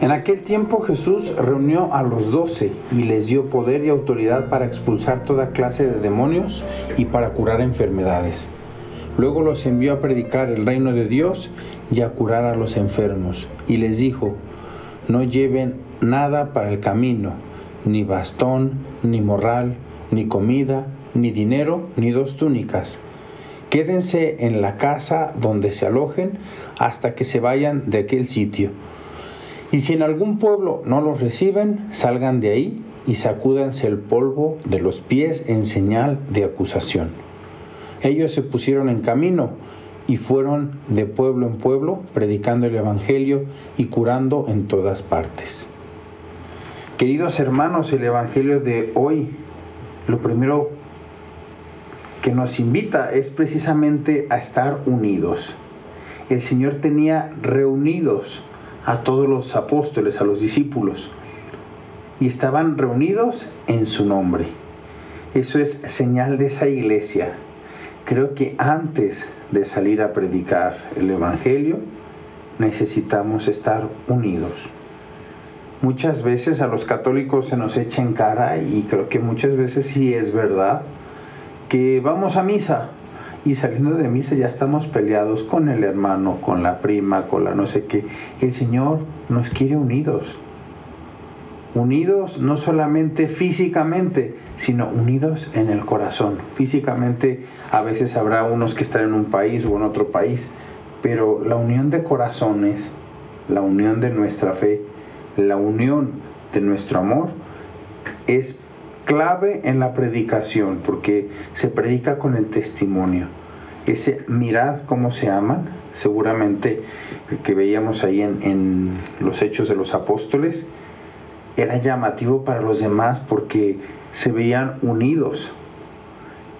En aquel tiempo Jesús reunió a los doce y les dio poder y autoridad para expulsar toda clase de demonios y para curar enfermedades. Luego los envió a predicar el reino de Dios y a curar a los enfermos. Y les dijo, no lleven nada para el camino, ni bastón, ni morral, ni comida, ni dinero, ni dos túnicas. Quédense en la casa donde se alojen hasta que se vayan de aquel sitio. Y si en algún pueblo no los reciben, salgan de ahí y sacúdanse el polvo de los pies en señal de acusación. Ellos se pusieron en camino y fueron de pueblo en pueblo predicando el Evangelio y curando en todas partes. Queridos hermanos, el Evangelio de hoy, lo primero que nos invita es precisamente a estar unidos. El Señor tenía reunidos a todos los apóstoles, a los discípulos, y estaban reunidos en su nombre. Eso es señal de esa iglesia. Creo que antes de salir a predicar el Evangelio, necesitamos estar unidos. Muchas veces a los católicos se nos echa en cara, y creo que muchas veces sí es verdad, que vamos a misa, y saliendo de misa ya estamos peleados con el hermano, con la prima, con la no sé qué. El Señor nos quiere unidos. Unidos no solamente físicamente, sino unidos en el corazón. Físicamente a veces habrá unos que están en un país o en otro país, pero la unión de corazones, la unión de nuestra fe, la unión de nuestro amor es clave en la predicación, porque se predica con el testimonio. Ese mirad cómo se aman, seguramente que veíamos ahí en, en los hechos de los apóstoles, era llamativo para los demás porque se veían unidos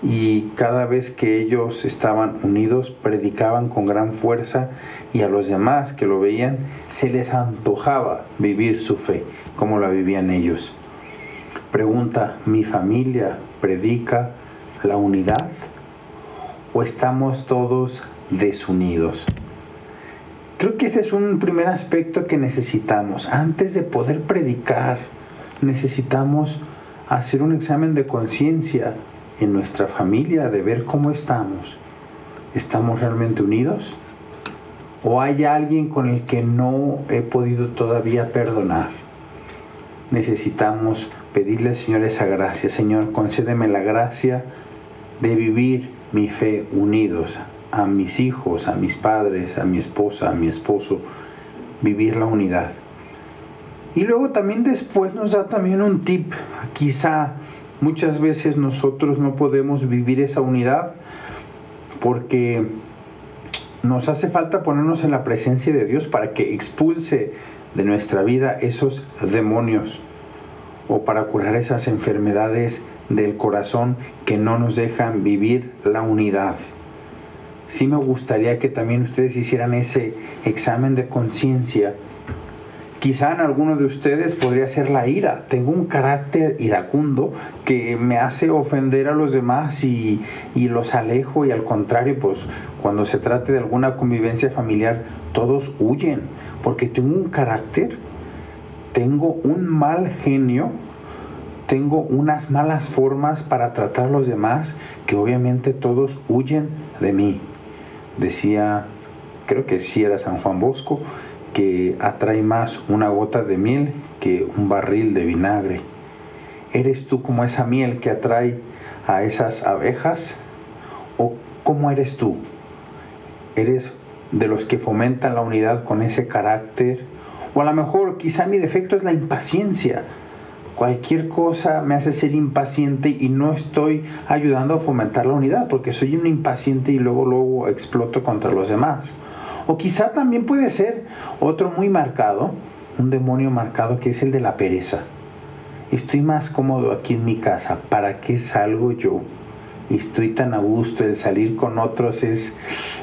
y cada vez que ellos estaban unidos predicaban con gran fuerza y a los demás que lo veían se les antojaba vivir su fe como la vivían ellos. Pregunta, ¿mi familia predica la unidad o estamos todos desunidos? Creo que este es un primer aspecto que necesitamos. Antes de poder predicar, necesitamos hacer un examen de conciencia en nuestra familia, de ver cómo estamos. ¿Estamos realmente unidos? ¿O hay alguien con el que no he podido todavía perdonar? Necesitamos pedirle al Señor esa gracia. Señor, concédeme la gracia de vivir mi fe unidos a mis hijos, a mis padres, a mi esposa, a mi esposo, vivir la unidad. Y luego también después nos da también un tip. Quizá muchas veces nosotros no podemos vivir esa unidad porque nos hace falta ponernos en la presencia de Dios para que expulse de nuestra vida esos demonios o para curar esas enfermedades del corazón que no nos dejan vivir la unidad. Sí me gustaría que también ustedes hicieran ese examen de conciencia. Quizá en alguno de ustedes podría ser la ira. Tengo un carácter iracundo que me hace ofender a los demás y, y los alejo y al contrario, pues cuando se trate de alguna convivencia familiar, todos huyen porque tengo un carácter tengo un mal genio, tengo unas malas formas para tratar a los demás que obviamente todos huyen de mí. Decía, creo que sí era San Juan Bosco, que atrae más una gota de miel que un barril de vinagre. ¿Eres tú como esa miel que atrae a esas abejas? ¿O cómo eres tú? ¿Eres de los que fomentan la unidad con ese carácter? O a lo mejor quizá mi defecto es la impaciencia. Cualquier cosa me hace ser impaciente y no estoy ayudando a fomentar la unidad porque soy un impaciente y luego luego exploto contra los demás. O quizá también puede ser otro muy marcado, un demonio marcado que es el de la pereza. Estoy más cómodo aquí en mi casa, ¿para qué salgo yo? Estoy tan a gusto, el salir con otros es,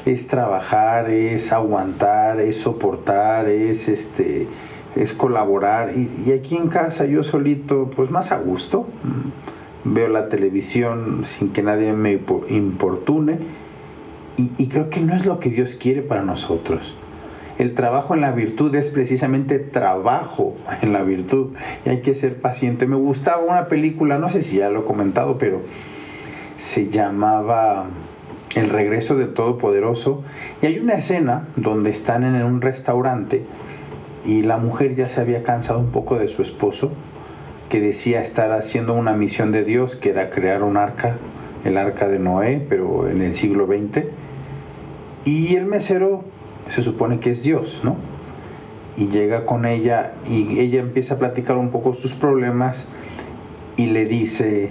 es trabajar, es aguantar, es soportar, es este es colaborar. Y, aquí en casa yo solito pues más a gusto mm, veo la televisión sin que nadie me importune. Y, y creo que no es lo que Dios quiere para nosotros. El trabajo en la virtud es precisamente trabajo en la virtud. Y hay que ser paciente. Me gustaba una película, no sé si ya lo he comentado, pero se llamaba El regreso del Todopoderoso y hay una escena donde están en un restaurante y la mujer ya se había cansado un poco de su esposo que decía estar haciendo una misión de Dios que era crear un arca, el arca de Noé, pero en el siglo XX. Y el mesero se supone que es Dios, ¿no? Y llega con ella y ella empieza a platicar un poco sus problemas y le dice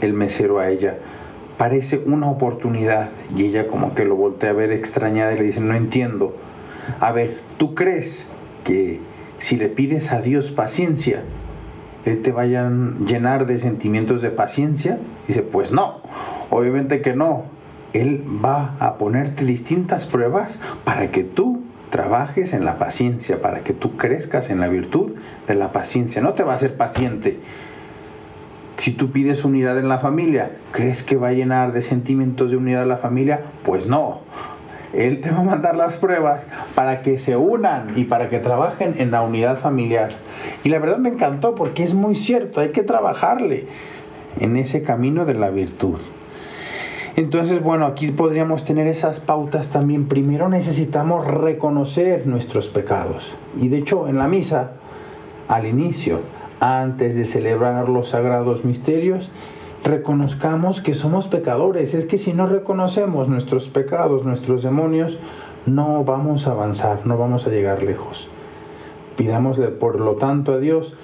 el mesero a ella, parece una oportunidad. Y ella como que lo voltea a ver extrañada y le dice, no entiendo. A ver, ¿tú crees que si le pides a Dios paciencia, Él te vaya a llenar de sentimientos de paciencia? Dice, pues no, obviamente que no. Él va a ponerte distintas pruebas para que tú trabajes en la paciencia, para que tú crezcas en la virtud de la paciencia. No te va a hacer paciente. Si tú pides unidad en la familia, ¿crees que va a llenar de sentimientos de unidad la familia? Pues no. Él te va a mandar las pruebas para que se unan y para que trabajen en la unidad familiar. Y la verdad me encantó porque es muy cierto, hay que trabajarle en ese camino de la virtud. Entonces, bueno, aquí podríamos tener esas pautas también. Primero necesitamos reconocer nuestros pecados. Y de hecho, en la misa, al inicio, antes de celebrar los sagrados misterios, reconozcamos que somos pecadores. Es que si no reconocemos nuestros pecados, nuestros demonios, no vamos a avanzar, no vamos a llegar lejos. Pidámosle, por lo tanto, a Dios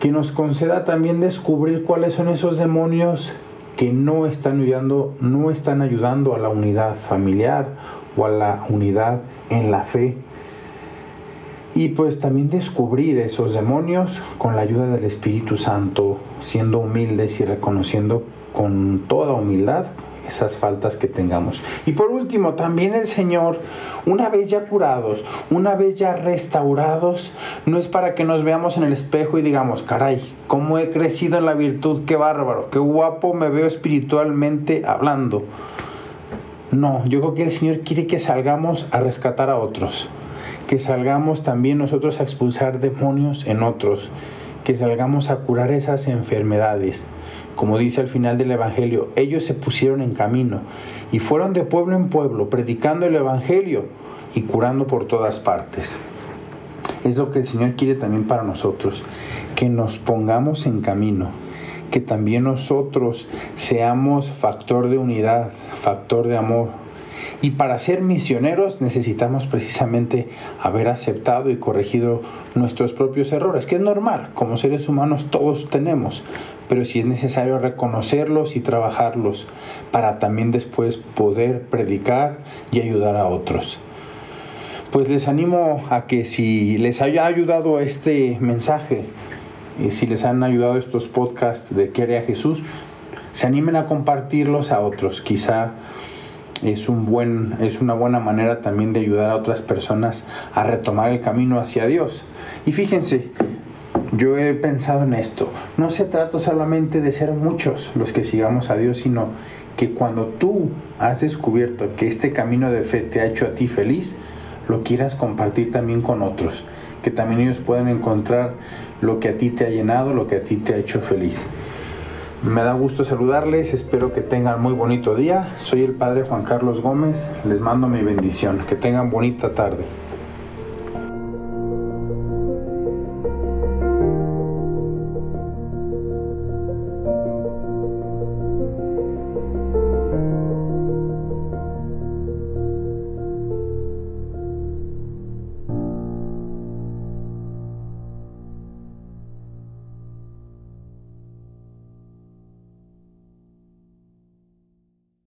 que nos conceda también descubrir cuáles son esos demonios que no están ayudando, no están ayudando a la unidad familiar o a la unidad en la fe. Y pues también descubrir esos demonios con la ayuda del Espíritu Santo, siendo humildes y reconociendo con toda humildad esas faltas que tengamos. Y por último, también el Señor, una vez ya curados, una vez ya restaurados, no es para que nos veamos en el espejo y digamos, caray, cómo he crecido en la virtud, qué bárbaro, qué guapo me veo espiritualmente hablando. No, yo creo que el Señor quiere que salgamos a rescatar a otros, que salgamos también nosotros a expulsar demonios en otros, que salgamos a curar esas enfermedades como dice al final del Evangelio, ellos se pusieron en camino y fueron de pueblo en pueblo predicando el Evangelio y curando por todas partes. Es lo que el Señor quiere también para nosotros, que nos pongamos en camino, que también nosotros seamos factor de unidad, factor de amor, y para ser misioneros necesitamos precisamente haber aceptado y corregido nuestros propios errores, que es normal, como seres humanos todos tenemos, pero si es necesario reconocerlos y trabajarlos para también después poder predicar y ayudar a otros. Pues les animo a que si les haya ayudado este mensaje y si les han ayudado estos podcasts de que a Jesús, se animen a compartirlos a otros. Quizá es, un buen, es una buena manera también de ayudar a otras personas a retomar el camino hacia Dios. Y fíjense, yo he pensado en esto, no se trata solamente de ser muchos los que sigamos a Dios, sino que cuando tú has descubierto que este camino de fe te ha hecho a ti feliz, lo quieras compartir también con otros, que también ellos puedan encontrar lo que a ti te ha llenado, lo que a ti te ha hecho feliz. Me da gusto saludarles, espero que tengan muy bonito día. Soy el Padre Juan Carlos Gómez, les mando mi bendición, que tengan bonita tarde.